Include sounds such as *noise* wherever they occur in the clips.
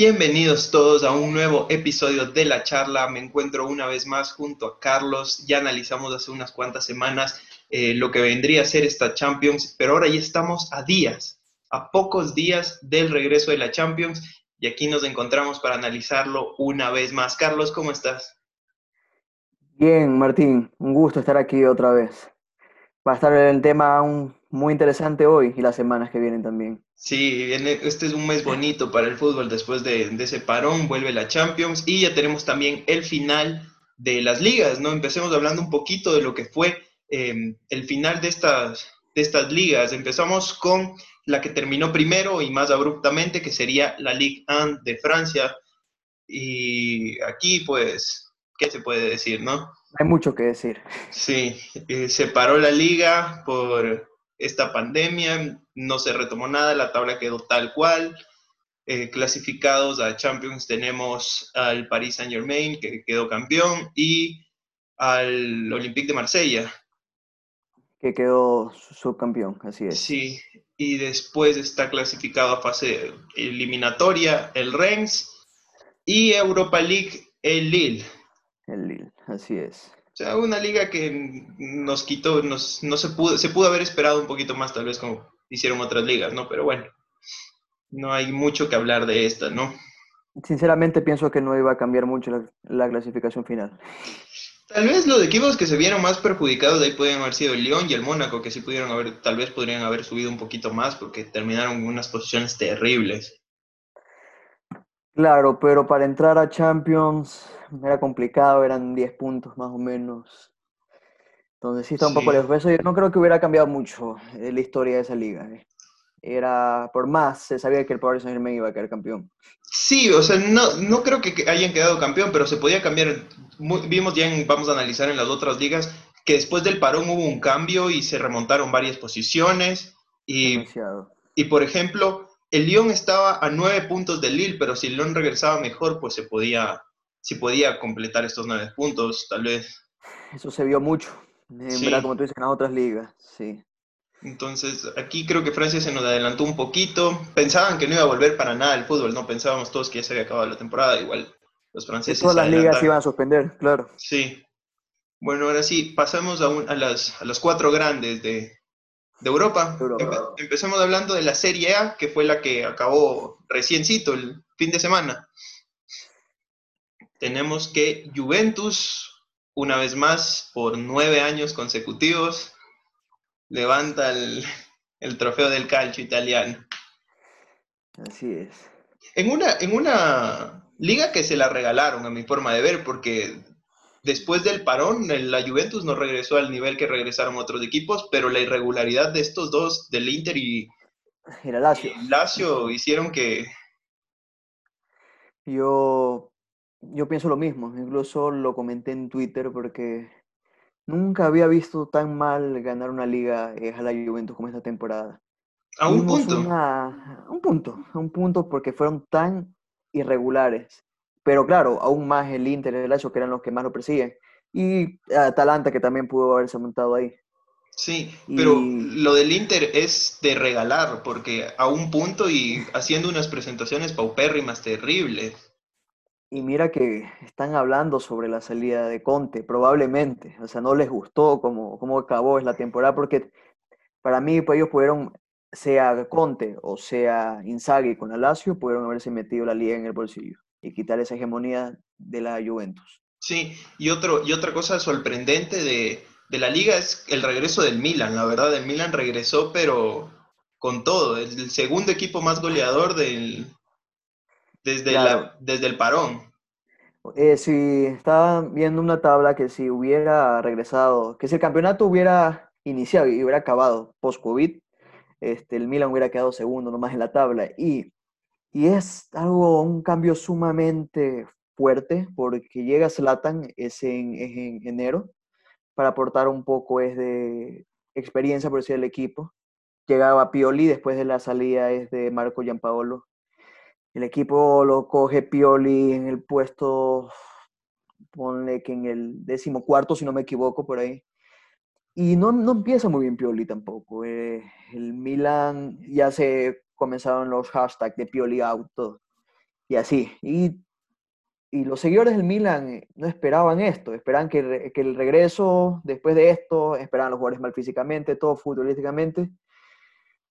Bienvenidos todos a un nuevo episodio de la charla. Me encuentro una vez más junto a Carlos. Ya analizamos hace unas cuantas semanas eh, lo que vendría a ser esta Champions, pero ahora ya estamos a días, a pocos días del regreso de la Champions y aquí nos encontramos para analizarlo una vez más. Carlos, ¿cómo estás? Bien, Martín, un gusto estar aquí otra vez. Va a estar el tema muy interesante hoy y las semanas que vienen también. Sí, este es un mes bonito para el fútbol después de, ese parón, vuelve la Champions y ya tenemos también el final de las ligas, ¿no? Empecemos hablando un poquito de lo que fue em, el final de estas, de estas ligas. Empezamos con la que terminó primero y más abruptamente, que sería la Ligue 1 de Francia. Y aquí, pues, ¿qué se puede decir, no? Hay mucho que decir. Sí, eh, se paró la liga por esta pandemia, no se retomó nada, la tabla quedó tal cual. Eh, clasificados a Champions tenemos al Paris Saint Germain, que quedó campeón, y al Olympique de Marsella. Que quedó subcampeón, así es. Sí, y después está clasificado a fase eliminatoria el Reims y Europa League el Lille. El Lille, así es sea, una liga que nos quitó, nos, no se pudo, se pudo haber esperado un poquito más, tal vez como hicieron otras ligas, ¿no? Pero bueno, no hay mucho que hablar de esta, ¿no? Sinceramente pienso que no iba a cambiar mucho la, clasificación final. Tal vez los equipos que se vieron más perjudicados de ahí pueden haber sido el Lyon y el Mónaco, que sí pudieron haber, tal vez podrían haber subido un poquito más porque terminaron en unas posiciones terribles. Claro, pero para entrar a Champions era complicado, eran 10 puntos más o menos. Entonces sí está un poco lejos. Eso yo no creo que hubiera cambiado mucho eh, la historia de esa liga. Eh. Era, por más, se sabía que el Paris Saint Germain iba a quedar campeón. Sí, o sea, no, no creo que hayan quedado campeón, pero se podía cambiar. vimos ya, vamos a analizar en las otras ligas, que después del parón hubo un cambio y se remontaron varias posiciones. Y, y por ejemplo, el Lyon estaba a nueve puntos del Lille, pero si el Lyon regresaba mejor, pues se podía, si podía completar estos nueve puntos, tal vez. Eso se vio mucho, en verdad, como tú dices, en otras ligas, sí. Entonces, aquí creo que Francia se nos adelantó un poquito. Pensaban que no iba a volver para nada el fútbol, ¿no? Pensábamos todos que ya se había acabado la temporada, igual los franceses. todas las ligas iban a suspender, claro. Sí. Bueno, ahora sí, pasamos a, a, las, a las cuatro grandes de, de Europa. empecemos hablando de la Serie A, que fue la que acabó reciencito el fin de semana tenemos que Juventus, una vez más, por nueve años consecutivos, levanta el, trofeo del calcio italiano. Así es. En una, en una liga que se la regalaron, a mi forma de ver, porque después del parón, la Juventus no regresó al nivel que regresaron otros equipos, pero la irregularidad de estos dos, del Inter y, el Lazio. Lazio, hicieron que... Yo yo pienso lo mismo, incluso lo comenté en Twitter porque nunca había visto tan mal ganar una liga eh, a la Juventus como esta temporada. A un punto. a un punto, a un punto porque fueron tan irregulares. Pero claro, aún más el Inter y el Lazio que eran los que más lo persiguen. Y Atalanta que también pudo haberse montado ahí. Sí, pero lo del Inter es de regalar, porque a un punto y haciendo unas presentaciones paupérrimas terribles. Y mira que están hablando sobre la salida de Conte, probablemente. O sea, no les gustó cómo, cómo acabó la temporada, porque para mí pues, ellos pudieron, sea Conte o sea Inzaghi con la Lazio, pudieron haberse metido la liga en el bolsillo y quitar esa hegemonía de la Juventus. Sí, y, otro, y otra cosa sorprendente de, de la liga es el regreso del Milan. La verdad, el Milan regresó, pero con todo. el segundo equipo más goleador del, desde, la, desde el parón. Eh, si estaba viendo una tabla que si hubiera regresado, que si el campeonato hubiera iniciado y hubiera acabado post-COVID, este, el Milan hubiera quedado segundo nomás en la tabla. Y, y es algo, un cambio sumamente fuerte porque llega Zlatan, es en, es en enero, para aportar un poco es de experiencia por decir el equipo. Llegaba Pioli después de la salida es de Marco Giampaolo el equipo lo coge Pioli en el puesto, ponle que en el décimo cuarto, si no me equivoco, por ahí. Y no, no empieza muy bien Pioli tampoco. Eh, el Milan ya se comenzaron los hashtags de Pioli Auto. y así. Y, y, los seguidores del Milan no esperaban esto, esperaban que, que, el regreso después de esto, esperaban los jugadores mal físicamente, todo futbolísticamente.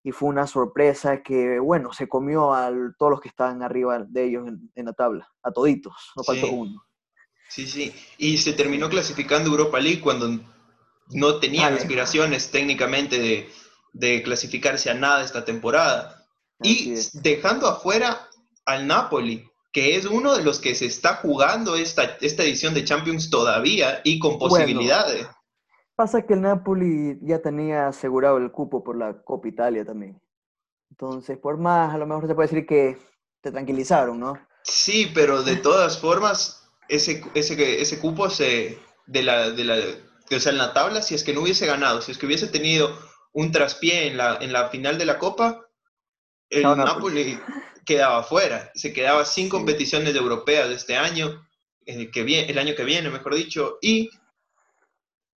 Y fue una sorpresa que, bueno, se comió a todos los que estaban arriba de ellos en, en la tabla, a toditos, no faltó uno. Sí, sí. Y se terminó clasificando Europa League cuando no tenían aspiraciones técnicamente de, de, clasificarse a nada esta temporada. y dejando afuera al Napoli, que es uno de los que se está jugando esta, esta edición de Champions todavía y con posibilidades. Pasa que el Napoli ya tenía asegurado el cupo por la Copa Italia también. Entonces, por más, a lo mejor se puede decir que te tranquilizaron, ¿no? Sí, pero de todas formas, ese, ese, ese cupo se, de la, de la, o sea, en la tabla, si es que no hubiese ganado, si es que hubiese tenido un traspié en la, en la final de la Copa, el Napoli quedaba fuera, se quedaba sin competiciones europeas de este año, eh, que viene, el año que viene, mejor dicho, y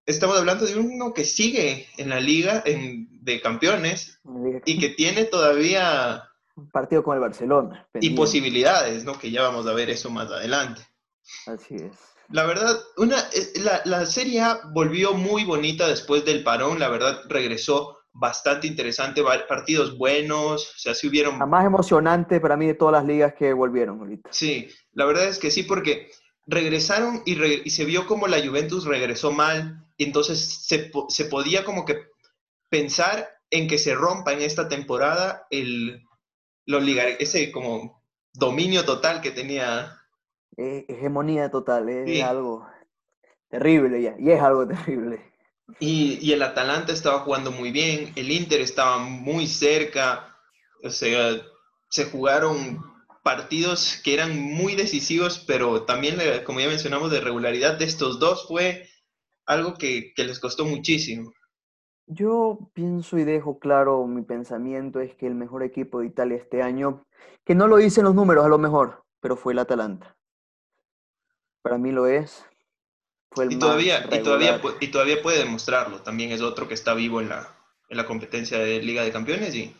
estamos hablando de uno que sigue en la liga de campeones y que tiene todavía... Un partido con el Barcelona. Y posibilidades, ¿no? Que ya vamos a ver eso más adelante. Así es. La verdad, una, eh, la, la Serie A volvió muy bonita después del parón, la verdad regresó bastante interesante, partidos buenos, o sea, sí hubieron... La más emocionante para mí de todas las ligas que volvieron ahorita. Sí, la verdad es que sí, porque regresaron y, y se vio como la Juventus regresó mal, y entonces se, se, podía como que pensar en que se rompa en esta temporada el, ese como dominio total que tenía hegemonía total, es algo terrible ya, y es algo terrible. Y, y, el Atalanta estaba jugando muy bien, el Inter estaba muy cerca, o sea, se jugaron partidos que eran muy decisivos, pero también, como ya mencionamos, de regularidad de estos dos fue algo que, que les costó muchísimo. Yo pienso y dejo claro mi pensamiento es que el mejor equipo de Italia este año, que no lo dicen los números a lo mejor, pero fue el Atalanta. Para mí lo es. Fue el y, todavía, y, todavía, y todavía puede demostrarlo. También es otro que está vivo en la, en la competencia de Liga de Campeones y,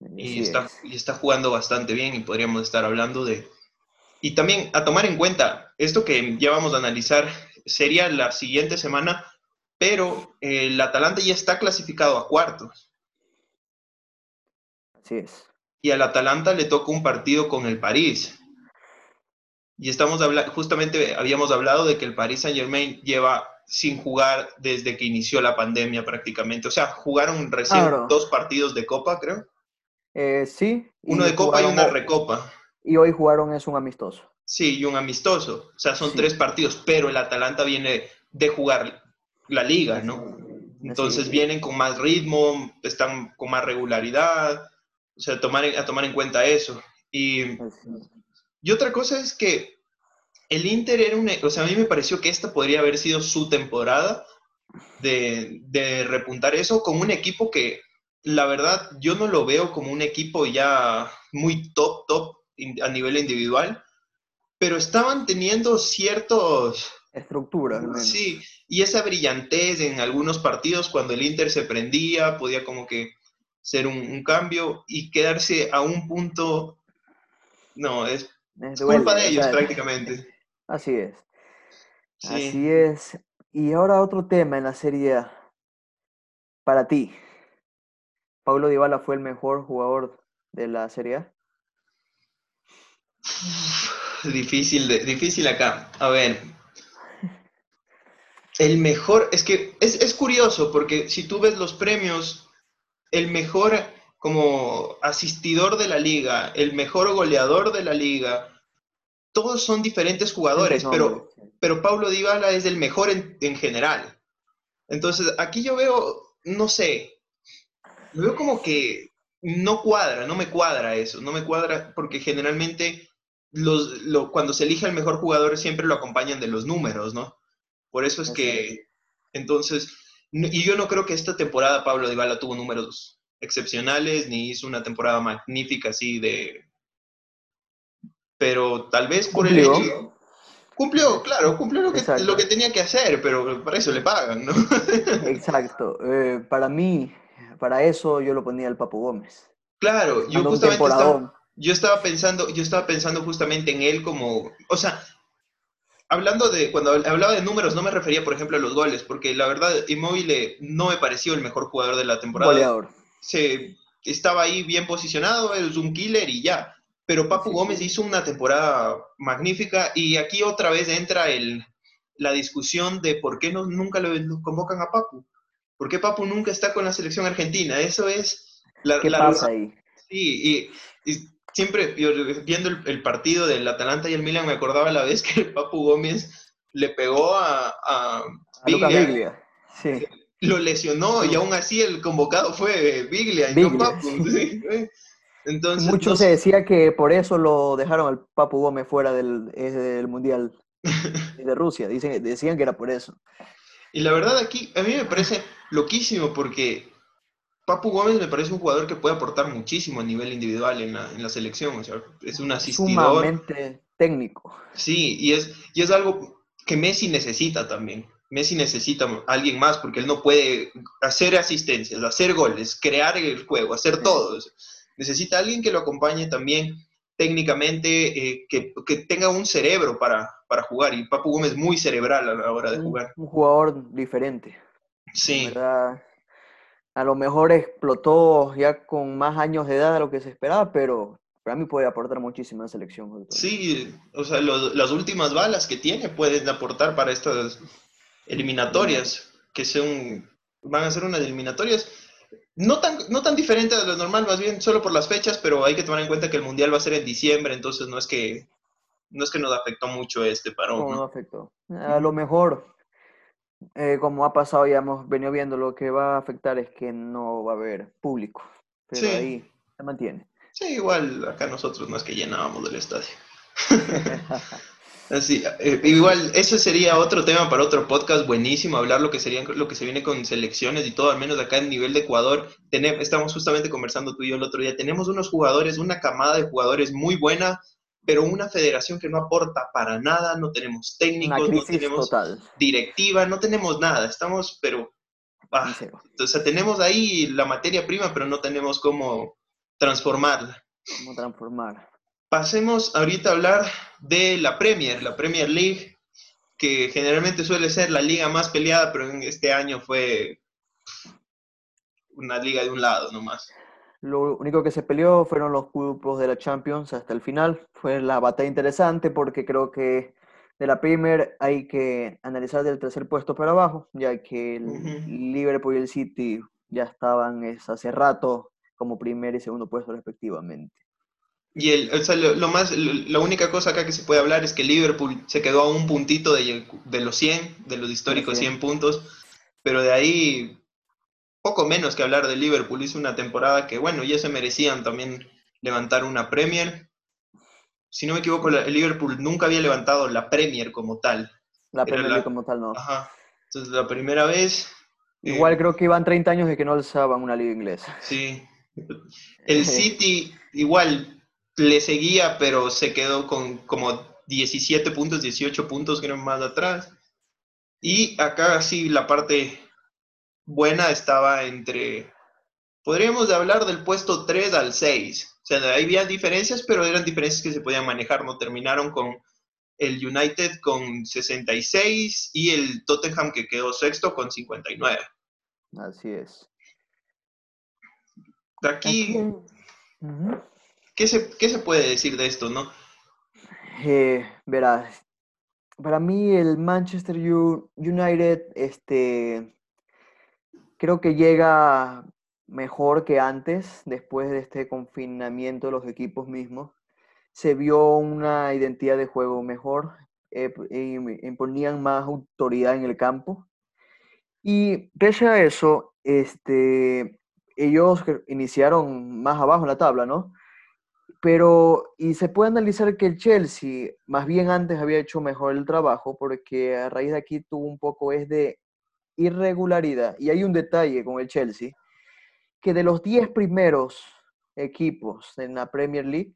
y está, y está jugando bastante bien y podríamos estar hablando de... Y también a tomar en cuenta, esto que ya vamos a analizar sería la siguiente semana, pero el Atalanta ya está clasificado a cuartos. Así es. Y al Atalanta le toca un partido con el París. Y estamos hablando, justamente habíamos hablado de que el Paris Saint Germain lleva sin jugar desde que inició la pandemia prácticamente. O sea, jugaron recién dos partidos de Copa, creo. Eh, sí. Uno de Copa y una Recopa. Y hoy jugaron es un amistoso. Sí, y un amistoso. O sea, son tres partidos, pero el Atalanta viene de jugar la liga, ¿no? Entonces vienen con más ritmo, están con más regularidad. O sea, tomar, a tomar en cuenta eso. Y y otra cosa es que el Inter era un... O sea, a mí me pareció que esta podría haber sido su temporada de, de repuntar eso con un equipo que, la verdad, yo no lo veo como un equipo ya muy top, top a nivel individual, pero estaban teniendo ciertos... Estructuras. Sí, y esa brillantez en algunos partidos cuando el Inter se prendía, podía como que ser un, un cambio y quedarse a un punto, no, es es culpa de ellos prácticamente. *laughs* Así es. Así es. Y ahora otro tema en la serie Para ti, ¿Paulo Dybala fue el mejor jugador de la Serie A? Difícil, de, difícil acá. A ver. El mejor, es que es, es curioso porque si tú ves los premios, el mejor como asistidor de la liga, el mejor goleador de la liga. Todos son diferentes jugadores, pero, pero Pablo Dybala es el mejor en, general. Entonces, aquí yo veo, no sé, veo como que no cuadra, no me cuadra eso, no me cuadra porque generalmente los, cuando se elige al mejor jugador siempre lo acompañan de los números, ¿no? Por eso es que, entonces, y yo no creo que esta temporada Pablo Dybala tuvo números excepcionales, ni hizo una temporada magnífica así de... Pero tal vez por el hecho... Cumplió, claro, cumplió lo que, lo que tenía que hacer, pero para eso le pagan, ¿no? *laughs* Exacto. Eh, para mí, para eso yo lo ponía al Papo Gómez. Claro, yo justamente estaba, Yo estaba pensando, yo estaba pensando justamente en él como, o sea, hablando de, cuando hablaba de números, no me refería, por ejemplo, a los goles, porque la verdad, Immobile no me pareció el mejor jugador de la temporada. Goleador. Se, estaba ahí bien posicionado, es un killer y ya. Pero Papu Gómez hizo una temporada magnífica y aquí otra vez entra el, la discusión de por qué no, nunca lo, convocan a Papu. ¿Por qué Papu nunca está con la selección argentina? Eso es... La, ¿Qué pasa ahí? Sí, y, siempre viendo el, partido del Atalanta y el Milan me acordaba la vez *laughs* que el Papu Gómez le pegó a, a, Biglia. Sí. Lo lesionó y aún así el convocado fue Biglia, y no Papu. *laughs* Entonces, Mucho se decía que por eso lo dejaron al Papu Gómez fuera del, del Mundial *laughs* de Rusia. Dicen, decían que era por eso. Y la verdad aquí, a mí me parece loquísimo porque Papu Gómez me parece un jugador que puede aportar muchísimo a nivel individual en la, en la selección. O sea, es un asistidor. Sumamente técnico. Sí, y es, y es algo que Messi necesita también. Messi necesita a alguien más porque él no puede hacer asistencias, hacer goles, crear el juego, hacer todo. Necesita alguien que lo acompañe también técnicamente, eh, que, que, tenga un cerebro para, para jugar. Y Papu Gómez muy cerebral a la hora de jugar. Un, jugador diferente. Sí. A lo mejor explotó ya con más años de edad de lo que se esperaba, pero para mí puede aportar muchísimo en la selección. Sí, o sea, las últimas balas que tiene pueden aportar para estas eliminatorias, que son, van a ser unas eliminatorias no tan, no tan diferente de lo normal, más bien solo por las fechas, pero hay que tomar en cuenta que el Mundial va a ser en diciembre, entonces no es que, no es que nos afectó mucho este parón. No, no afectó. A lo mejor eh, como ha pasado, ya hemos venido viendo, lo que va a afectar es que no va a haber público. Pero ahí se mantiene. Sí, igual acá nosotros no es que llenábamos del estadio. *laughs* Así, eh, igual, eso sería otro tema para otro podcast buenísimo, hablar lo que sería lo que se viene con selecciones y todo, al menos acá en nivel de Ecuador. Tenemos, estamos justamente conversando tú y yo el otro día. Tenemos unos jugadores, una camada de jugadores muy buena, pero una federación que no aporta para nada, no tenemos técnicos, no tenemos directiva, no tenemos nada, estamos, pero, ah, o sea, tenemos ahí la materia prima, pero no tenemos cómo transformarla. ¿Cómo transformar? Pasemos ahorita a hablar de la Premier, la Premier League, que generalmente suele ser la liga más peleada, pero en este año fue una liga de un lado nomás. Lo único que se peleó fueron los grupos de la Champions hasta el final. Fue la batalla interesante porque creo que de la Premier hay que analizar del tercer puesto para abajo, ya que el Liverpool y el City ya estaban hace rato como primer y segundo puesto respectivamente. Y el, o sea, lo, más, la única cosa acá que se puede hablar es que Liverpool se quedó a un puntito de, de los 100, de los históricos 100 puntos, pero de ahí poco menos que hablar de Liverpool. Hizo una temporada que, bueno, ya se merecían también levantar una Premier. Si no me equivoco, el Liverpool nunca había levantado la Premier como tal. La Premier como tal, no. Ajá. Entonces, la primera vez... Igual eh, creo que iban 30 años de que no alzaban una liga inglesa. Sí. El *laughs* City igual le seguía, pero se quedó con como 17 puntos, 18 puntos, creo, más atrás. Y acá sí la parte buena estaba entre, podríamos hablar del puesto 3 al 6. O sea, ahí había diferencias, pero eran diferencias que se podían manejar, ¿no? Terminaron con el United con 66 y el Tottenham que quedó sexto con 59. Así es. De aquí, ¿qué, se, ¿qué, se, puede decir de esto, no? Eh, verás, para mí el Manchester United, este, creo que llega mejor que antes, después de este confinamiento de los equipos mismos. Se vio una identidad de juego mejor, eh, imponían más autoridad en el campo. Y pese a eso, este, ellos iniciaron más abajo en la tabla, ¿no? Pero, y se puede analizar que el Chelsea, más bien antes había hecho mejor el trabajo, porque a raíz de aquí tuvo un poco es de irregularidad. Y hay un detalle con el Chelsea, que de los 10 primeros equipos en la Premier League,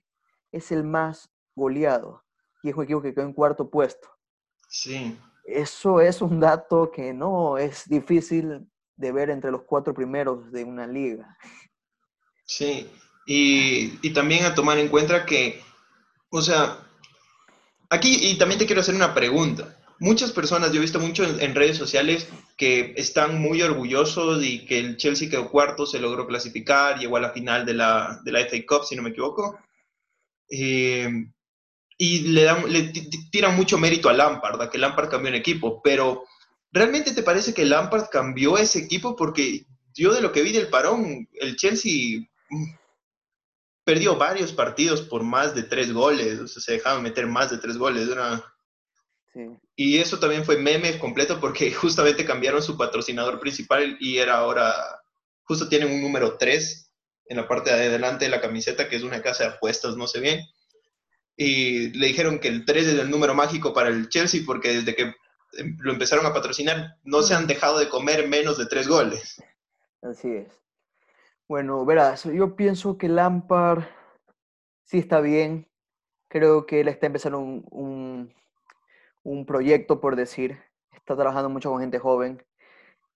es el más goleado. Y es un equipo que quedó en cuarto puesto. Sí. Eso es un dato que no es difícil de ver entre los cuatro primeros de una liga. Sí, Y, y también a tomar en cuenta que, o sea, aquí, y también te quiero hacer una pregunta. Muchas personas, yo he visto mucho en, redes sociales que están muy orgullosos y que el Chelsea quedó cuarto, se logró clasificar, llegó a la final de la, de la FA Cup, si no me equivoco. Eh, y le, dan, le tiran mucho mérito a Lampard, a que Lampard cambió el equipo, pero ¿realmente te parece que Lampard cambió ese equipo? Porque yo de lo que vi del parón, el Chelsea perdió varios partidos por más de tres goles, o sea, se dejaban meter más de tres goles. Y eso también fue meme completo porque *laughs* justamente cambiaron su patrocinador principal y era ahora, justo tienen un número 3 en la parte de adelante de la camiseta, que es una casa de apuestas, no sé bien. Y le dijeron que el 3 es el número mágico para el Chelsea porque desde que em, lo empezaron a patrocinar no se han dejado de comer menos de tres goles. Así es. Bueno, verás, yo pienso que Lampard sí está bien. Creo que él está empezando un, un, proyecto, por decir. Está trabajando mucho con gente joven.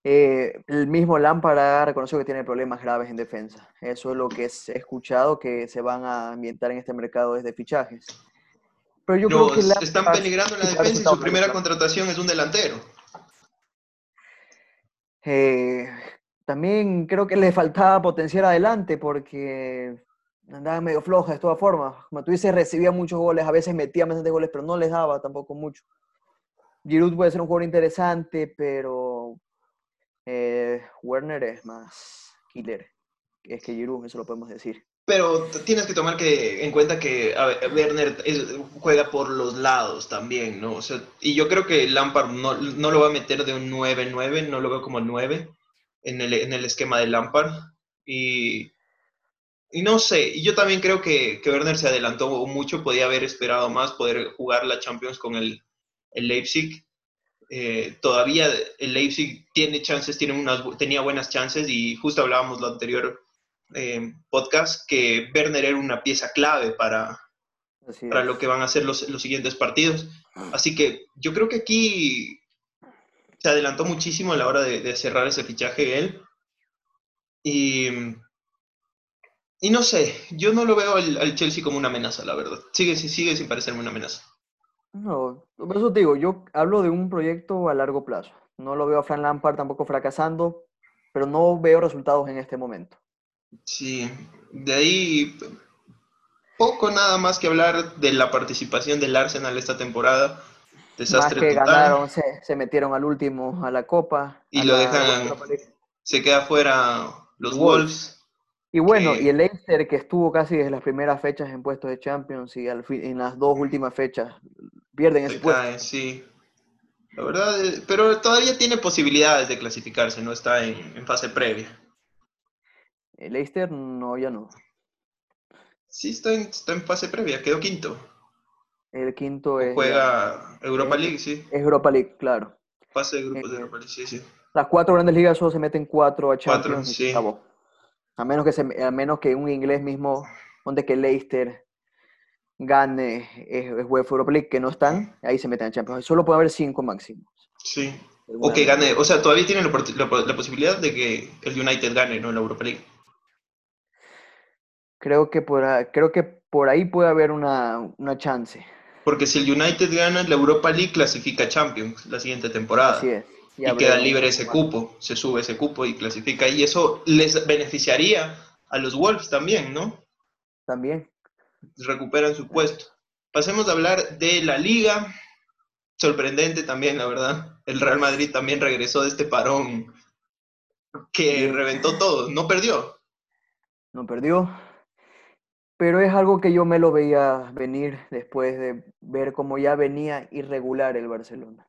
Eh, el mismo Lampard ha reconocido que tiene problemas graves en defensa. Eso es lo que he escuchado que se van a ambientar en este mercado desde fichajes. Pero yo creo que están peligrando en la defensa y su primera contratación es un delantero. Eh, también creo que le faltaba potenciar adelante porque andaba medio floja de todas formas. Como tú dices, recibía muchos goles, a veces metía de goles, pero no les daba tampoco mucho. Giroud puede ser un jugador interesante, pero eh, Werner es más killer. Es que Giroud, eso lo podemos decir. Pero tienes que tomar que, en cuenta que Werner juega por los lados también, ¿no? O sea, y yo creo que Lampard no, no lo va a meter de un 9-9, no lo veo como 9 en el, en el esquema de Lampard. Y, y no sé, y yo también creo que, que, Werner se adelantó mucho, podía haber esperado más, poder jugar la Champions con el, el Leipzig. Eh, todavía el Leipzig tiene chances, tiene unas, tenía buenas chances y justo hablábamos lo anterior eh, podcast que Werner era una pieza clave para, para lo que van a ser los, los, siguientes partidos. Así que yo creo que aquí se adelantó muchísimo a la hora de, cerrar ese fichaje él. Y, y no sé, yo no lo veo al, Chelsea como una amenaza, la verdad. Sigue, sigue sin parecerme una amenaza. No, por eso te digo, yo hablo de un proyecto a largo plazo. No lo veo a Fran Lampard tampoco fracasando, pero no veo resultados en este momento. Sí, de ahí poco nada más que hablar de la participación del Arsenal esta temporada. Desastre Más que ganaron, se, metieron al último a la Copa. Y lo dejan, se queda fuera los Wolves. Y bueno, y el Leicester que estuvo casi desde las primeras fechas en puestos de Champions y al fin, en las dos últimas fechas pierden ese puesto. sí. La verdad, eh, pero todavía tiene posibilidades de clasificarse, no está en, fase previa. El Leicester no, ya no. Sí, está está en fase previa, quedó quinto. El quinto es. Juega Europa League, sí. Es Europa League, claro. Pase de grupos de eh, Europa League, sí, sí. Las cuatro grandes ligas solo se meten cuatro a Champions. sí. A menos que, se, a menos que un inglés mismo, donde que Leicester gane es, UEFA Europa League, que no están, ahí se meten a Champions. Solo puede haber cinco máximos. Sí. O que gane, o sea, todavía tienen la, posibilidad de que el United gane, ¿no? La Europa League. Creo que por, creo que por ahí puede haber una, una chance. Porque si el United gana la Europa League, clasifica Champions la siguiente temporada. Así es. Y, queda libre ese cupo, se sube ese cupo y clasifica. Y eso les beneficiaría a los Wolves también, ¿no? También. Recuperan su puesto. Pasemos a hablar de la liga. Sorprendente también, la verdad. El Real Madrid también regresó de este parón que reventó todo. No perdió. No perdió pero es algo que yo me lo veía venir después de ver cómo ya venía irregular el Barcelona.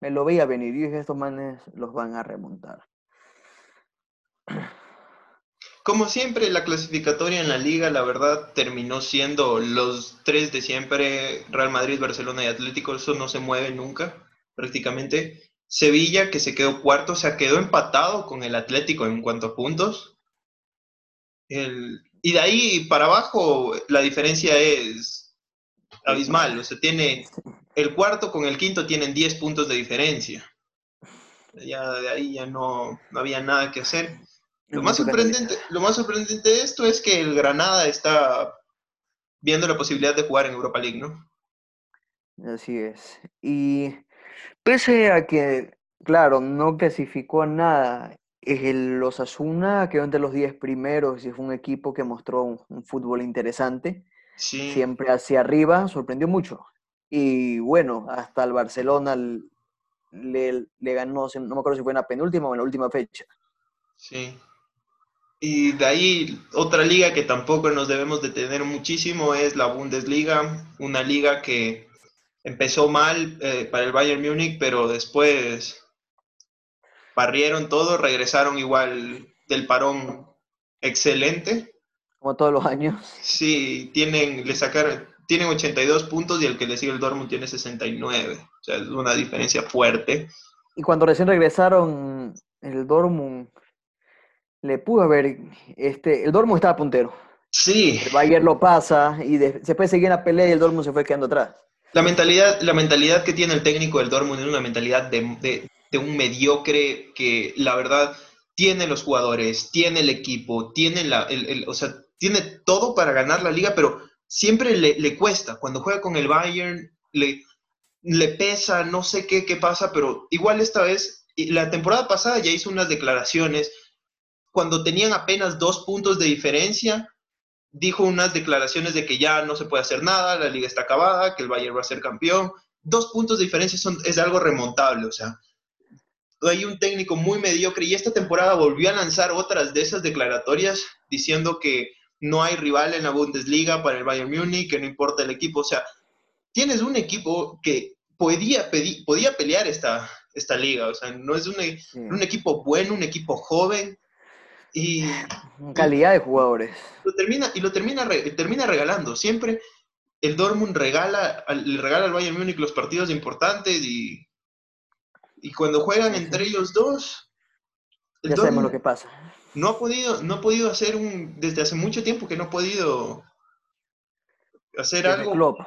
Me lo veía venir y dije, estos manes los van a remontar. *clears throat* Como siempre, la clasificatoria en la liga, la verdad, terminó siendo los tres de siempre, Real Madrid, Barcelona y Atlético, eso no se mueve nunca, prácticamente. Sevilla, que se quedó cuarto, se quedó empatado con el Atlético en cuanto a puntos. El, y de ahí para abajo la diferencia es abismal. O sea, tiene el cuarto con el quinto tienen 10 puntos de diferencia. Ya de ahí ya no, había nada que hacer. Lo más, sorprendente, lo más sorprendente de esto es que el Granada está viendo la posibilidad de jugar en Europa League, ¿no? Así es. Y pese a que, claro, no clasificó a nada, el Osasuna quedó entre los 10 primeros y fue un equipo que mostró un, fútbol interesante. Siempre hacia arriba, sorprendió mucho. Y bueno, hasta el Barcelona le, le ganó, no me acuerdo si fue en la penúltima o en la última fecha. Sí. Y de ahí otra liga que tampoco nos debemos detener muchísimo es la Bundesliga, una liga que empezó mal eh, para el Bayern Múnich, pero después barrieron todo, regresaron igual del parón excelente. Como todos los años. Sí, tienen, le sacaron, tienen 82 puntos y el que le sigue el Dortmund tiene 69. O sea, es una diferencia fuerte. Y cuando recién regresaron, el Dortmund le pudo haber, este, el Dortmund estaba puntero. Sí. El Bayern lo pasa y después seguía en la pelea y el Dortmund se fue quedando atrás. La mentalidad, la mentalidad que tiene el técnico del Dortmund es una mentalidad de, un mediocre que la verdad tiene los jugadores, tiene el equipo, tiene la, o sea, tiene todo para ganar la liga, pero siempre le, cuesta. Cuando juega con el Bayern, le, le pesa, no sé qué, qué pasa, pero igual esta vez, la temporada pasada ya hizo unas declaraciones, cuando tenían apenas dos puntos de diferencia, dijo unas declaraciones de que ya no se puede hacer nada, la liga está acabada, que el Bayern va a ser campeón. Dos puntos de diferencia son, es algo remontable, o sea, hay un técnico muy mediocre y esta temporada volvió a lanzar otras de esas declaratorias diciendo que no hay rival en la Bundesliga para el Bayern Múnich, que no importa el equipo, o sea, tienes un equipo que podía, podía pelear esta, esta liga, o sea, no es un, un equipo bueno, un equipo joven, y calidad de jugadores. Lo termina, y lo termina, termina regalando. Siempre el Dortmund regala, le regala al Bayern Múnich los partidos importantes y, y cuando juegan entre ellos dos, ya sabemos lo que pasa. No ha podido, no ha podido hacer un, desde hace mucho tiempo que no ha podido hacer algo,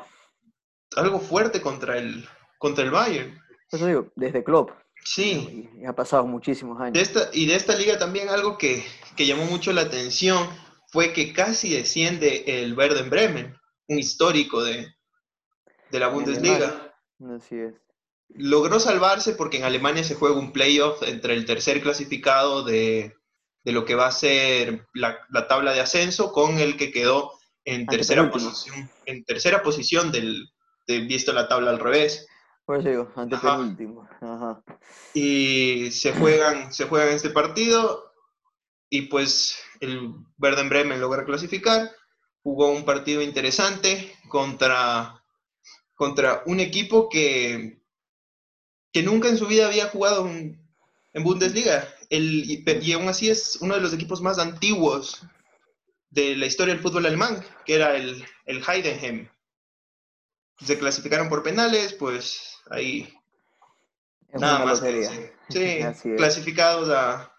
algo fuerte contra el, contra el Bayern. Eso digo, desde Klopp. Sí. Y, ha pasado muchísimos años. De esta, y de esta liga también algo que, llamó mucho la atención fue que casi desciende el Werder Bremen, un histórico de, la Bundesliga. Así es. Logró salvarse porque en Alemania se juega un playoff entre el tercer clasificado de, lo que va a ser la, tabla de ascenso con el que quedó en tercera posición, en tercera posición del, de, visto la tabla al revés. Por eso digo, ante último. Y se juegan, se juegan este partido y pues el Verden Bremen logra clasificar. Jugó un partido interesante contra, contra un equipo que, que nunca en su vida había jugado en Bundesliga. El, y, aún así es uno de los equipos más antiguos de la historia del fútbol alemán, que era el, el Heidenheim. Se clasificaron por penales, pues ahí. nada más. sí, *laughs* clasificados a,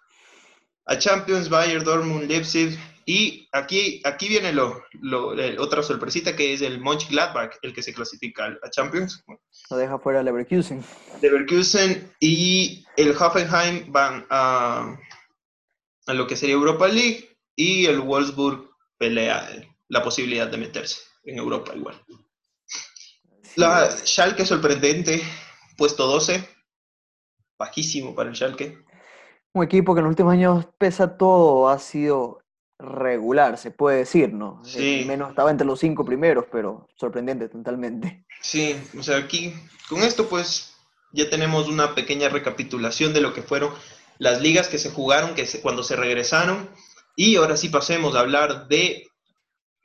a, Champions, Bayern, Dortmund, Leipzig. Y aquí, aquí viene lo, otra sorpresita que es el Mönchengladbach, el que se clasifica a Champions. Lo deja fuera Leverkusen. Leverkusen y el Hoffenheim van a, a lo que sería Europa League y el Wolfsburg pelea la posibilidad de meterse en Europa igual. La Schalke sorprendente, puesto 12, bajísimo para el Schalke. Un equipo que en los últimos años, pesa todo, ha sido regular, se puede decir, ¿no? Sí. menos estaba entre los cinco primeros, pero sorprendente totalmente. Sí, o sea, aquí, con esto pues ya tenemos una pequeña recapitulación de lo que fueron las ligas que se jugaron que cuando se regresaron. Y ahora sí pasemos a hablar de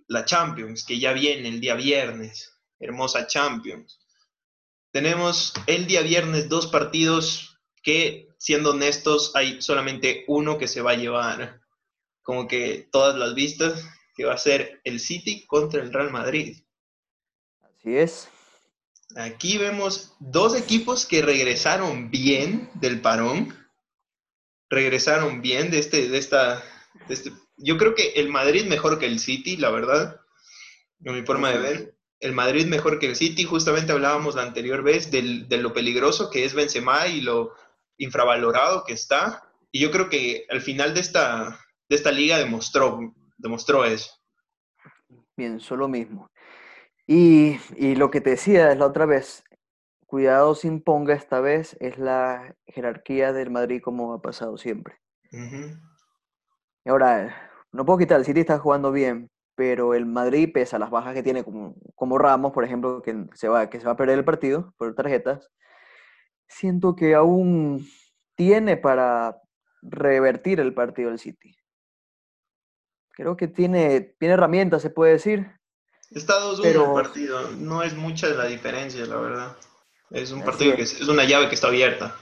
la Champions, que ya viene el día viernes hermosa Champions. Tenemos el día viernes dos partidos que, siendo honestos, hay solamente uno que se va a llevar como que todas las vistas, que va a ser el City contra el Real Madrid. Así es. Aquí vemos dos equipos que regresaron bien del parón. Regresaron bien de este, de esta, este, yo creo que el Madrid mejor que el City, la verdad, en mi forma de ver el Madrid mejor que el City. Justamente hablábamos la anterior vez de lo peligroso que es Benzema y lo infravalorado que está. Y yo creo que al final de esta, de esta liga demostró, demostró eso. Pienso lo mismo. Y, y lo que te decía la otra vez, cuidado se imponga esta vez, es la jerarquía del Madrid como ha pasado siempre. Y ahora, no puedo quitar, el City está jugando bien, pero el Madrid, pese a las bajas que tiene, como, como Ramos, por ejemplo, que se, va, que se va a perder el partido por tarjetas, siento que aún tiene para revertir el partido del City. Creo que tiene, tiene herramientas, se puede decir. Está 2-1 el partido, no es mucha la diferencia, la verdad. Es un partido que es, una llave que está abierta.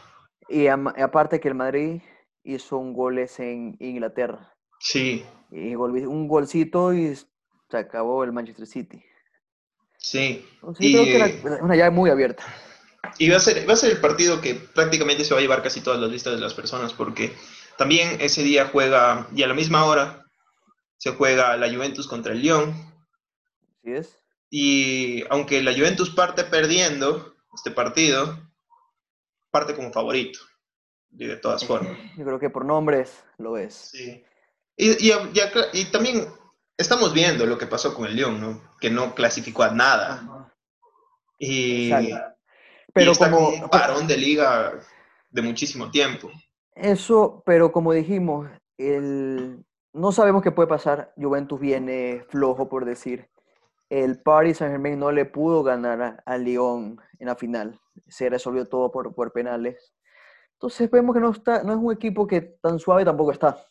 Y aparte que el Madrid hizo un goles en Inglaterra. Sí. Y un golcito y se acabó el Manchester City. Sí. y, creo que era una llave muy abierta. Y va a, ser, va a ser el partido que prácticamente se va a llevar casi todas las listas de las personas, porque también ese día juega, y a la misma hora, se juega la Juventus contra el Lyon. Así es. Y aunque la Juventus parte perdiendo este partido, parte como favorito, de todas formas. Yo creo que por nombres lo es. Sí. Y, y, también estamos viendo lo que pasó con el Lyon, ¿no? Que no clasificó a nada. Y, pero como un parón de liga de muchísimo tiempo. Eso, pero como dijimos, el, no sabemos qué puede pasar. Juventus viene flojo, por decir. El Paris Saint-Germain no le pudo ganar a, Lyon en la final. Se resolvió todo por, por penales. Entonces vemos que no, está, no es un equipo que tan suave tampoco está.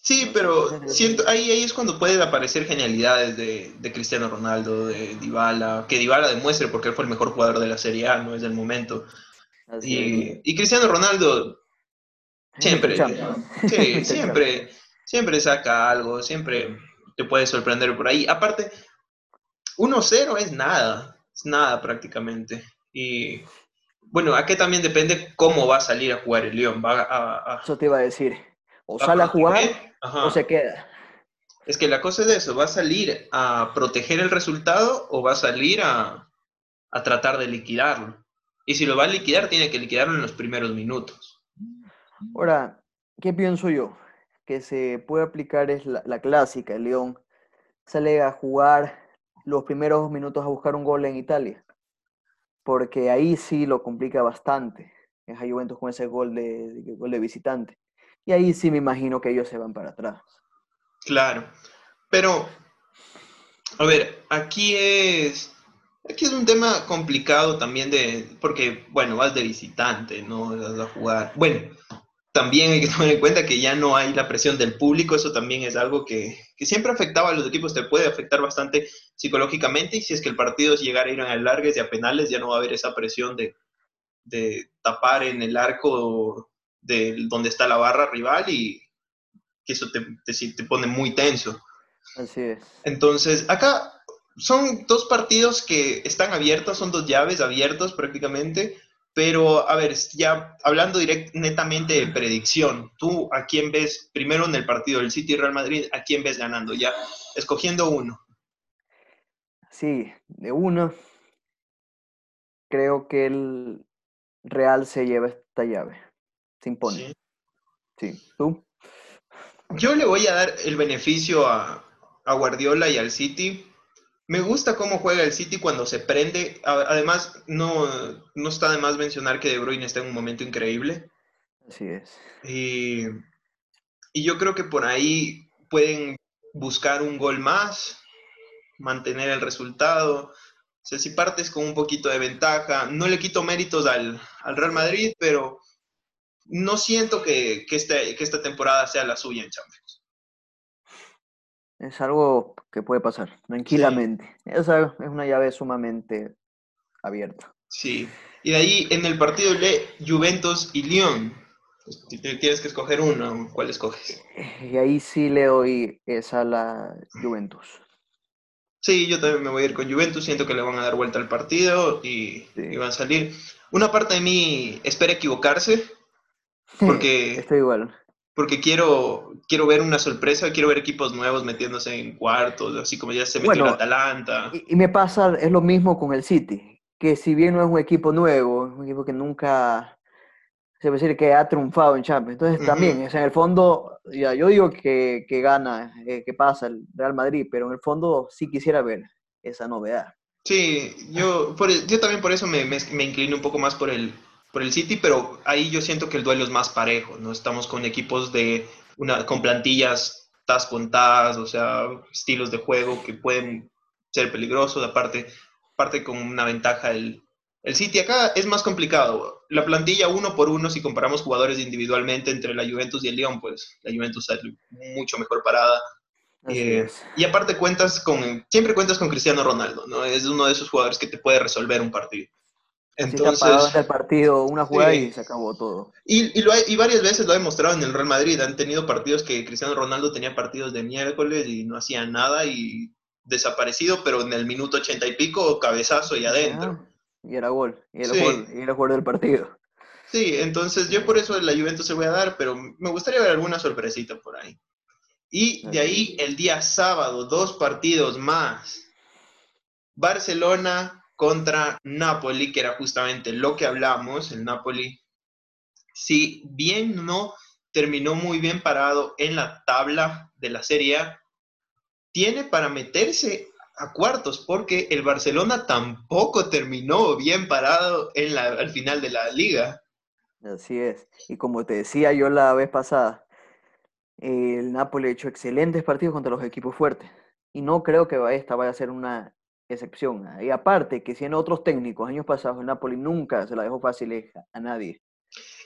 Sí, pero siento, ahí, ahí es cuando pueden aparecer genialidades de, de, Cristiano Ronaldo, de Dybala, que Dybala demuestre porque él fue el mejor jugador de la Serie A, no es del momento. Y, y, Cristiano Ronaldo siempre, sí, *laughs* siempre, siempre saca algo, siempre te puede sorprender por ahí. Aparte, 1-0 es nada, es nada prácticamente. Y bueno, aquí también depende cómo va a salir a jugar el León. Va a, Eso te iba a decir. O sale a jugar o se queda. Es que la cosa es eso, ¿va a salir a proteger el resultado o va a salir a, tratar de liquidarlo? Y si lo va a liquidar, tiene que liquidarlo en los primeros minutos. Ahora, ¿qué pienso yo? Que se puede aplicar es la, clásica, el León sale a jugar los primeros minutos a buscar un gol en Italia, porque ahí sí lo complica bastante. Es a Juventus con ese gol de, gol de visitante. Y ahí sí me imagino que ellos se van para atrás. Claro. Pero, a ver, aquí es. Aquí es un tema complicado también de. Porque, bueno, vas de visitante, ¿no? Vas a jugar. Bueno, también hay que tomar en cuenta que ya no hay la presión del público, eso también es algo que, siempre afectaba a los equipos, te puede afectar bastante psicológicamente y si es que el partido llegara a ir a alargues y a penales, ya no va a haber esa presión de, de tapar en el arco de donde está la barra rival y que eso te, te, pone muy tenso. Así es. Entonces, acá son dos partidos que están abiertos, son dos llaves abiertos prácticamente, pero a ver, ya hablando direct, netamente de predicción, ¿tú a quién ves primero en el partido del City y Real Madrid, a quién ves ganando? Ya, escogiendo uno. Sí, de uno. Creo que el Real se lleva esta llave se impone. Sí. ¿Tú? Yo le voy a dar el beneficio a, Guardiola y al City. Me gusta cómo juega el City cuando se prende. Además, no, no está de más mencionar que De Bruyne está en un momento increíble. Así es. Y, y yo creo que por ahí pueden buscar un gol más, mantener el resultado. O sea, si partes con un poquito de ventaja, no le quito méritos al, al Real Madrid, pero no siento que, este, que esta temporada sea la suya en Champions. Es algo que puede pasar tranquilamente. Es, una llave sumamente abierta. Sí. Y de ahí en el partido de Juventus y Lyon, si tienes que escoger uno, ¿cuál escoges? Y ahí sí le doy esa a la Juventus. Sí, yo también me voy a ir con Juventus, siento que le van a dar vuelta al partido y, y van a salir. Una parte de mí espera equivocarse, *laughs* porque, Estoy igual. Porque quiero, quiero ver una sorpresa, quiero ver equipos nuevos metiéndose en cuartos, así como ya se metió el Atalanta. Y, me pasa, es lo mismo con el City, que si bien no es un equipo nuevo, es un equipo que nunca se puede decir que ha triunfado en Champions. Entonces también, en el fondo, ya, yo digo que, que gana, eh, que pasa el Real Madrid, pero en el fondo sí quisiera ver esa novedad. Sí, yo, por, yo también por eso me, me, me, inclino un poco más por el, por el City, pero ahí yo siento que el duelo es más parejo, ¿no? Estamos con equipos de una, con plantillas tas contadas, o sea, estilos de juego que pueden ser peligrosos, aparte, aparte con una ventaja el, el City acá es más complicado. La plantilla uno por uno, si comparamos jugadores individualmente entre la Juventus y el Lyon, pues la Juventus está mucho mejor parada. Eh, y aparte cuentas con, siempre cuentas con Cristiano Ronaldo, ¿no? Es uno de esos jugadores que te puede resolver un partido. Entonces, el partido, una jugada y se acabó todo. Y, lo y varias veces lo ha demostrado en el Real Madrid. Han tenido partidos que Cristiano Ronaldo tenía partidos de miércoles y no hacía nada y desaparecido, pero en el minuto ochenta y pico, cabezazo y adentro. y era gol, y era, gol, y era gol del partido. Sí, entonces yo por eso la Juventus se voy a dar, pero me gustaría ver alguna sorpresita por ahí. Y de ahí el día sábado, dos partidos más. Barcelona contra Napoli, que era justamente lo que hablamos. El Napoli, si bien no terminó muy bien parado en la tabla de la Serie tiene para meterse a cuartos, porque el Barcelona tampoco terminó bien parado en la, al final de la liga. Así es. Y como te decía yo la vez pasada, el Napoli ha hecho excelentes partidos contra los equipos fuertes. Y no creo que esta vaya a ser una excepción. Y aparte, que si en otros técnicos, años pasados, el Napoli nunca se la dejó fácil a nadie.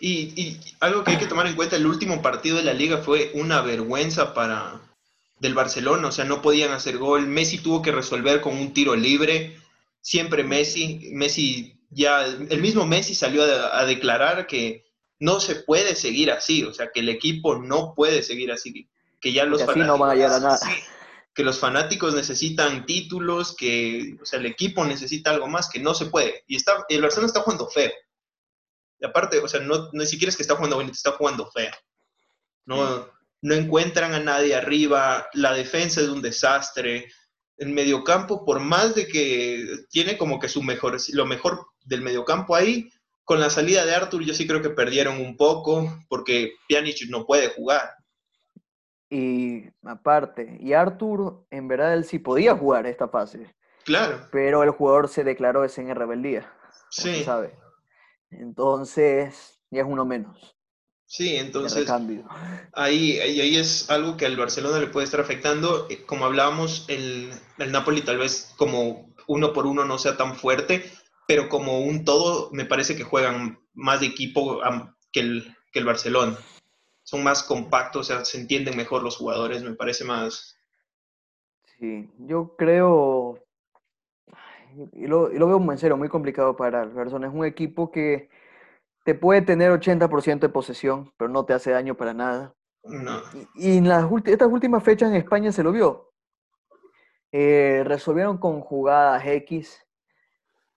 Y, y, algo que hay que tomar en cuenta, el último partido de la liga fue una vergüenza para del Barcelona, o sea, no podían hacer gol. Messi tuvo que resolver con un tiro libre. Siempre Messi, Messi ya, el mismo Messi salió a, a declarar que no se puede seguir así, o sea, que el equipo no puede seguir así, que ya los así no van a llegar a nada que los fanáticos necesitan títulos, que o sea, el equipo necesita algo más, que no se puede. Y está, el Barcelona está jugando feo. Y aparte, o sea, no, ni siquiera es que está jugando bonito, está jugando feo. No, no encuentran a nadie arriba, la defensa es un desastre. El mediocampo, por más de que tiene como que su mejor, lo mejor del mediocampo ahí, con la salida de Arthur yo sí creo que perdieron un poco, porque Pjanic no puede jugar. Y aparte, y Arthur, en verdad, él sí podía jugar esta fase. Claro. Pero el jugador se declaró ese en rebeldía. Sí. Sabe. Entonces, ya es uno menos. Sí, entonces ahí, ahí, es algo que al Barcelona le puede estar afectando. Eh, como hablábamos, el, el Napoli tal vez como uno por uno no sea tan fuerte, pero como un todo me parece que juegan más de equipo que el, que el Barcelona son más compactos, o sea, se entienden mejor los jugadores, me parece más... Sí, yo creo, y lo, y lo veo en serio, muy complicado para el Barcelona. Es un equipo que te puede tener 80% de posesión, pero no te hace daño para nada. No. Y, en las estas últimas fechas en España se lo vio. Eh, resolvieron con jugadas X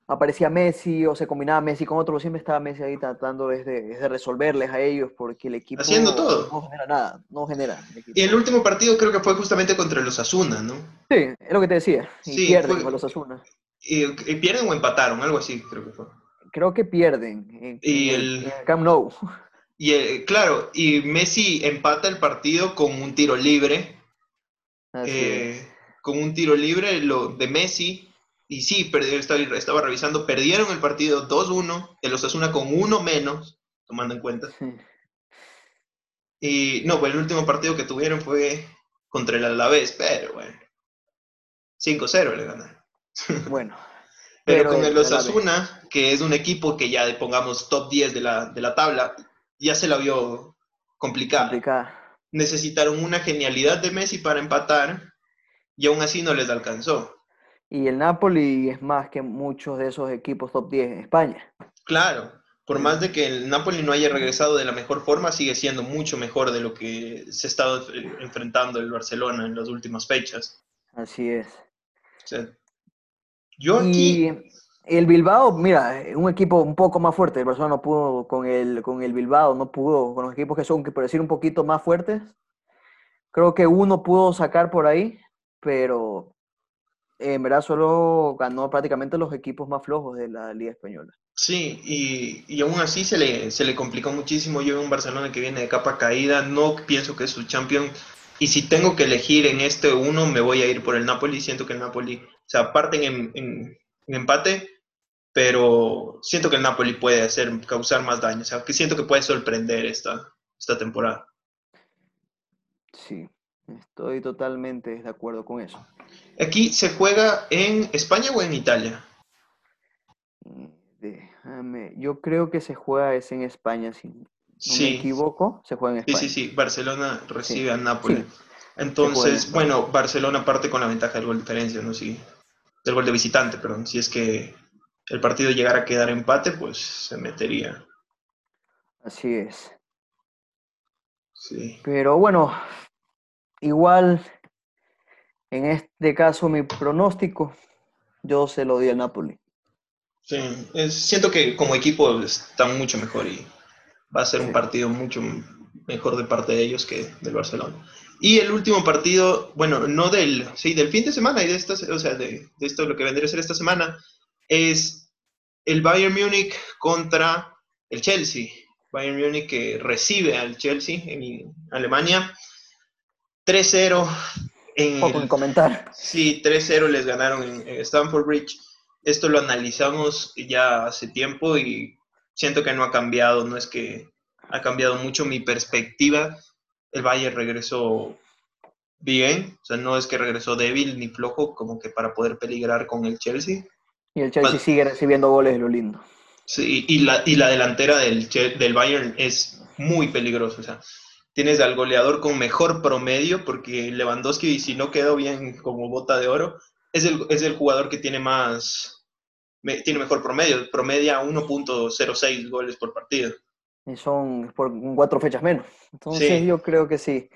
aparecía Messi o se combinaba Messi con otro, siempre estaba Messi ahí tratando de, de, resolverles a ellos porque el equipo Haciendo todo. no genera nada, no genera. Y el último partido creo que fue justamente contra los Asuna, ¿no? Sí, es lo que te decía. Y pierden con los Asuna. Y, pierden o empataron, algo así creo que fue. Creo que pierden. y el, Camp Nou. Y claro, y Messi empata el partido con un tiro libre. Eh, con un tiro libre lo, de Messi y sí, estaba, estaba revisando, perdieron el partido 2-1, el Osasuna con uno menos, tomando en cuenta. Y no, pues el último partido que tuvieron fue contra el Alavés, pero bueno, 5-0 le ganaron. *laughs* Bueno. pero, con el Osasuna, que es un equipo que ya pongamos top 10 de la, de la tabla, ya se la vio complicada. complicada. Necesitaron una genialidad de Messi para empatar y aún así no les alcanzó. Y el Napoli es más que muchos de esos equipos top 10 en España. Claro, por más de que el Napoli no haya regresado de la mejor forma, sigue siendo mucho mejor de lo que se ha estado enfrentando el Barcelona en las últimas fechas. Así es. yo aquí... Y el Bilbao, mira, un equipo un poco más fuerte. El Barcelona no pudo con el, con el Bilbao, no pudo con los equipos que son, por decir, un poquito más fuertes. Creo que uno pudo sacar por ahí, pero en verdad solo ganó prácticamente los equipos más flojos de la Liga Española. Sí, y, y, aún así se le, se le complicó muchísimo. Yo veo un Barcelona que viene de capa caída, no pienso que es su champion. Y si tengo que elegir en este uno, me voy a ir por el Napoli. Siento que el Napoli, o sea, parten en, en, empate, pero siento que el Napoli puede hacer, causar más daño. O sea, que siento que puede sorprender esta, esta temporada. Sí, estoy totalmente de acuerdo con eso. ¿Aquí se juega en España o en Italia? Mm, déjame, yo creo que se juega es en España, si no me equivoco, se juega en España. Sí, sí, sí, Barcelona recibe a Nápoles. Entonces, bueno, Barcelona parte con la ventaja del gol de diferencia, ¿no? Sí, del gol de visitante, perdón. Si es que el partido llegara a quedar empate, pues se metería. Así es. Sí. Pero bueno, igual en este caso mi pronóstico, yo se lo di al Napoli. Sí, siento que como equipo están mucho mejor y va a ser un partido mucho mejor de parte de ellos que del Barcelona. Y el último partido, bueno, no del, sí, del fin de semana y de esta, o sea, de, de esto lo que vendría a ser esta semana, es el Bayern Múnich contra el Chelsea. Bayern Múnich que recibe al Chelsea en Alemania. 3-0. En Poco en comentar. Sí, 3-0 les ganaron en, en Stamford Bridge. Esto lo analizamos ya hace tiempo y siento que no ha cambiado, no es que ha cambiado mucho mi perspectiva. El Bayern regresó bien, o sea, no es que regresó débil ni flojo, como que para poder peligrar con el Chelsea. Y el Chelsea sigue recibiendo goles de lo lindo. Sí, y la, y la delantera del, del Bayern es muy peligrosa, o sea, tienes al goleador con mejor promedio, porque Lewandowski, si no quedó bien como bota de oro, es el, es el jugador que tiene más, tiene mejor promedio, promedia 1.06 goles por partido. Y son por cuatro fechas menos. Entonces yo creo que sí.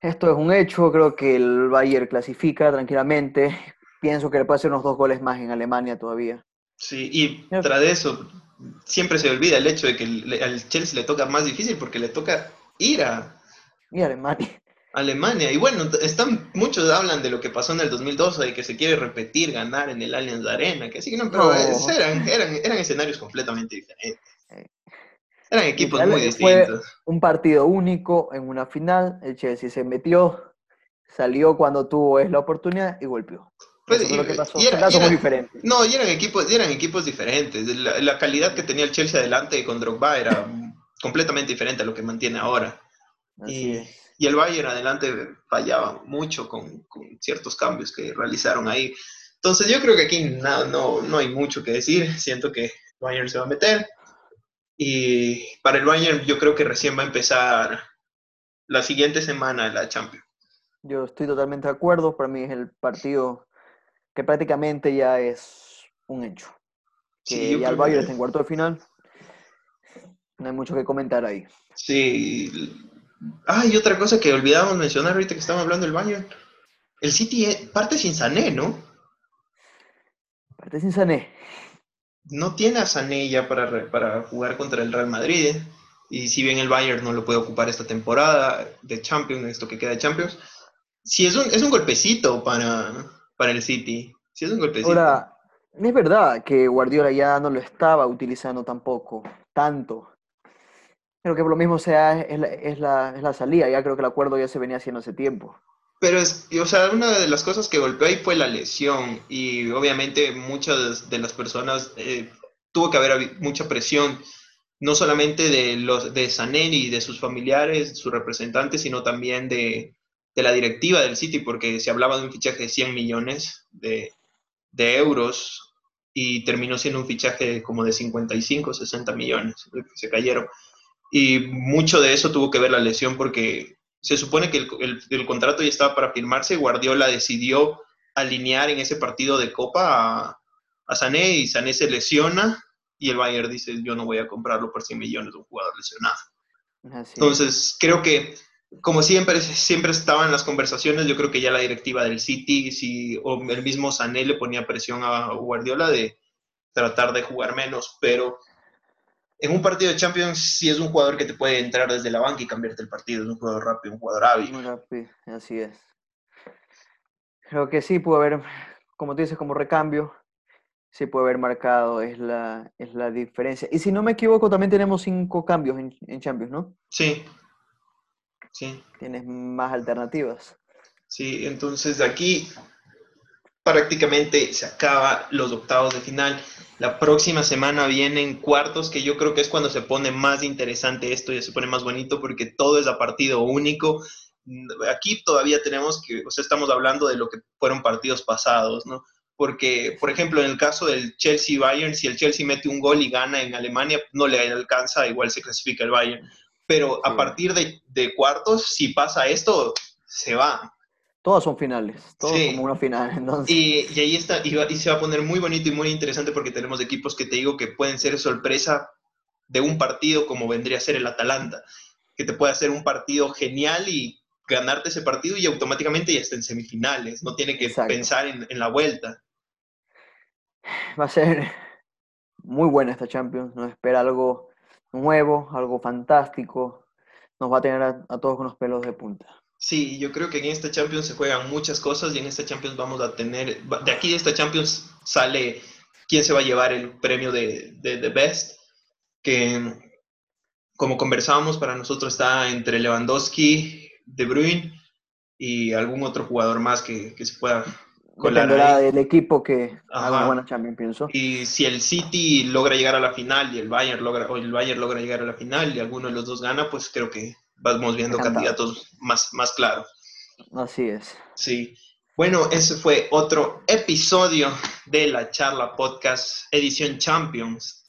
Esto es un hecho, creo que el Bayern clasifica tranquilamente. Pienso que le puede hacer unos dos goles más en Alemania todavía. Sí, y tras de eso, siempre se olvida el hecho de que al Chelsea le toca más difícil porque le toca ir a... Y Alemania. Alemania. Y bueno, están, muchos hablan de lo que pasó en el 2012, de que se quiere repetir ganar en el Allianz Arena, que así que no, pero Eran, eran, eran, escenarios completamente diferentes. Eran equipos muy distintos. un partido único en una final, el Chelsea se metió, salió cuando tuvo la oportunidad y golpeó. Pues, y, lo que pasó. muy diferente. No, y eran equipos, eran equipos diferentes. La, la, calidad que tenía el Chelsea adelante con Drogba era completamente diferente a lo que mantiene ahora. Y, y el Bayern adelante fallaba mucho con, con, ciertos cambios que realizaron ahí. Entonces yo creo que aquí no, no, no hay mucho que decir, *laughs* siento que Bayern se va a meter y para el Bayern yo creo que recién va a empezar la siguiente semana la Champions. Yo estoy totalmente de acuerdo, para mí es el partido que prácticamente ya es un hecho. Que sí, ya el Bayern está en cuarto de final, no hay mucho que comentar ahí. Sí, Ah, y otra cosa que olvidamos mencionar ahorita que estamos hablando del Bayern. El City parte sin Sané, ¿no? Parte sin Sané. No tiene a Sané ya para, para jugar contra el Real Madrid. Y si bien el Bayern no lo puede ocupar esta temporada de Champions, esto que queda de Champions, sí es un, es un golpecito para, para el City. Sí es un golpecito. Ahora, es verdad que Guardiola ya no lo estaba utilizando tampoco tanto Creo que por lo mismo sea, es la, es, la, es la salida, ya creo que el acuerdo ya se venía haciendo hace tiempo. Pero es, o sea, una de las cosas que golpeó ahí fue la lesión y obviamente muchas de las personas eh, tuvo que haber mucha presión, no solamente de los de Sané y de sus familiares, sus representantes, sino también de, de, la directiva del City, porque se hablaba de un fichaje de 100 millones de, de euros y terminó siendo un fichaje como de 55, 60 millones, se cayeron. Y mucho de eso tuvo que ver la lesión porque se supone que el, el, contrato ya estaba para firmarse Guardiola decidió alinear en ese partido de Copa a, a Sané y Sané se lesiona y el Bayern dice yo no voy a comprarlo por 100 millones de un jugador lesionado. Entonces creo que como siempre, siempre estaban las conversaciones, yo creo que ya la directiva del City si, o el mismo Sané le ponía presión a Guardiola de tratar de jugar menos, pero en un partido de Champions sí es un jugador que te puede entrar desde la banca y cambiarte el partido, es un jugador rápido, un jugador hábil. Muy rápido, así es. Creo que sí pudo haber, como tú dices, como recambio. sí puede haber marcado, es la, es la diferencia. Y si no me equivoco, también tenemos cinco cambios en, en Champions, ¿no? Sí. Sí. Tienes más alternativas. Sí, entonces aquí prácticamente se acaba los octavos de final. La próxima semana vienen cuartos, que yo creo que es cuando se pone más interesante esto, y se pone más bonito porque todo es a partido único. Aquí todavía tenemos que, o sea, estamos hablando de lo que fueron partidos pasados, ¿no? Porque, por ejemplo, en el caso del Chelsea-Bayern, si el Chelsea mete un gol y gana en Alemania, no le alcanza, igual se clasifica el Bayern. Pero a partir de, de cuartos, si pasa esto, se va. Todas son finales, todas como una final. *laughs* Entonces. Y, y, ahí está, y, y, se va a poner muy bonito y muy interesante porque tenemos equipos que te digo que pueden ser sorpresa de un partido como vendría a ser el Atalanta, que te puede hacer un partido genial y ganarte ese partido y automáticamente ya está en semifinales, no tiene que Exacto. pensar en, en, la vuelta. Va a ser muy buena esta Champions, nos espera algo nuevo, algo fantástico, nos va a tener a, a todos con los pelos de punta. Sí, yo creo que en esta Champions se juegan muchas cosas y en esta Champions vamos a tener, de aquí de esta Champions sale quién se va a llevar el premio de, de, de Best, que como conversábamos, para nosotros está entre Lewandowski, De Bruyne y algún otro jugador más que, que se pueda colar Dependerá del equipo que Ajá. haga una buena Champions, pienso. Y si el City logra llegar a la final y el Bayern logra, o el Bayern logra llegar a la final y alguno de los dos gana, pues creo que vamos viendo Encantado. candidatos más, más claros. Así es. Sí. Bueno, ese fue otro episodio de la charla podcast edición Champions.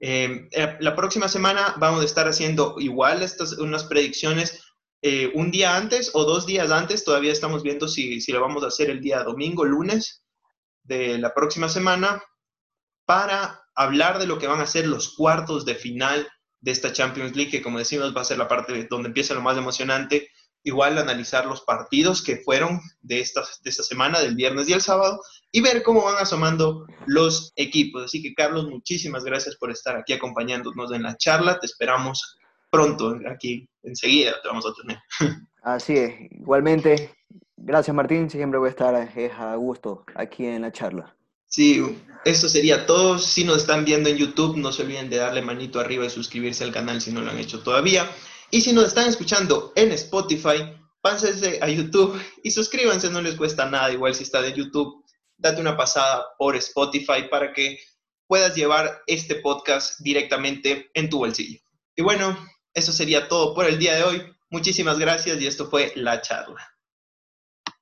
Eh, la próxima semana vamos a estar haciendo igual estas unas predicciones eh, un día antes o dos días antes. Todavía estamos viendo si, si lo vamos a hacer el día domingo, lunes de la próxima semana para hablar de lo que van a ser los cuartos de final de esta Champions League, que como decimos va a ser la parte donde empieza lo más emocionante. Igual analizar los partidos que fueron de esta, de esta semana, del viernes y el sábado, y ver cómo van asomando los equipos. Así que Carlos, muchísimas gracias por estar aquí acompañándonos en la charla. Te esperamos pronto, aquí enseguida te vamos a tener. *laughs* Así es, igualmente, gracias Martín, siempre voy a estar a gusto aquí en la charla. Sí, eso sería todo. Si nos están viendo en YouTube, no se olviden de darle manito arriba y suscribirse al canal si no lo han hecho todavía. Y si nos están escuchando en Spotify, pásense a YouTube y suscríbanse, no les cuesta nada. Igual si está de YouTube, date una pasada por Spotify para que puedas llevar este podcast directamente en tu bolsillo. Y bueno, eso sería todo por el día de hoy. Muchísimas gracias y esto fue La Charla.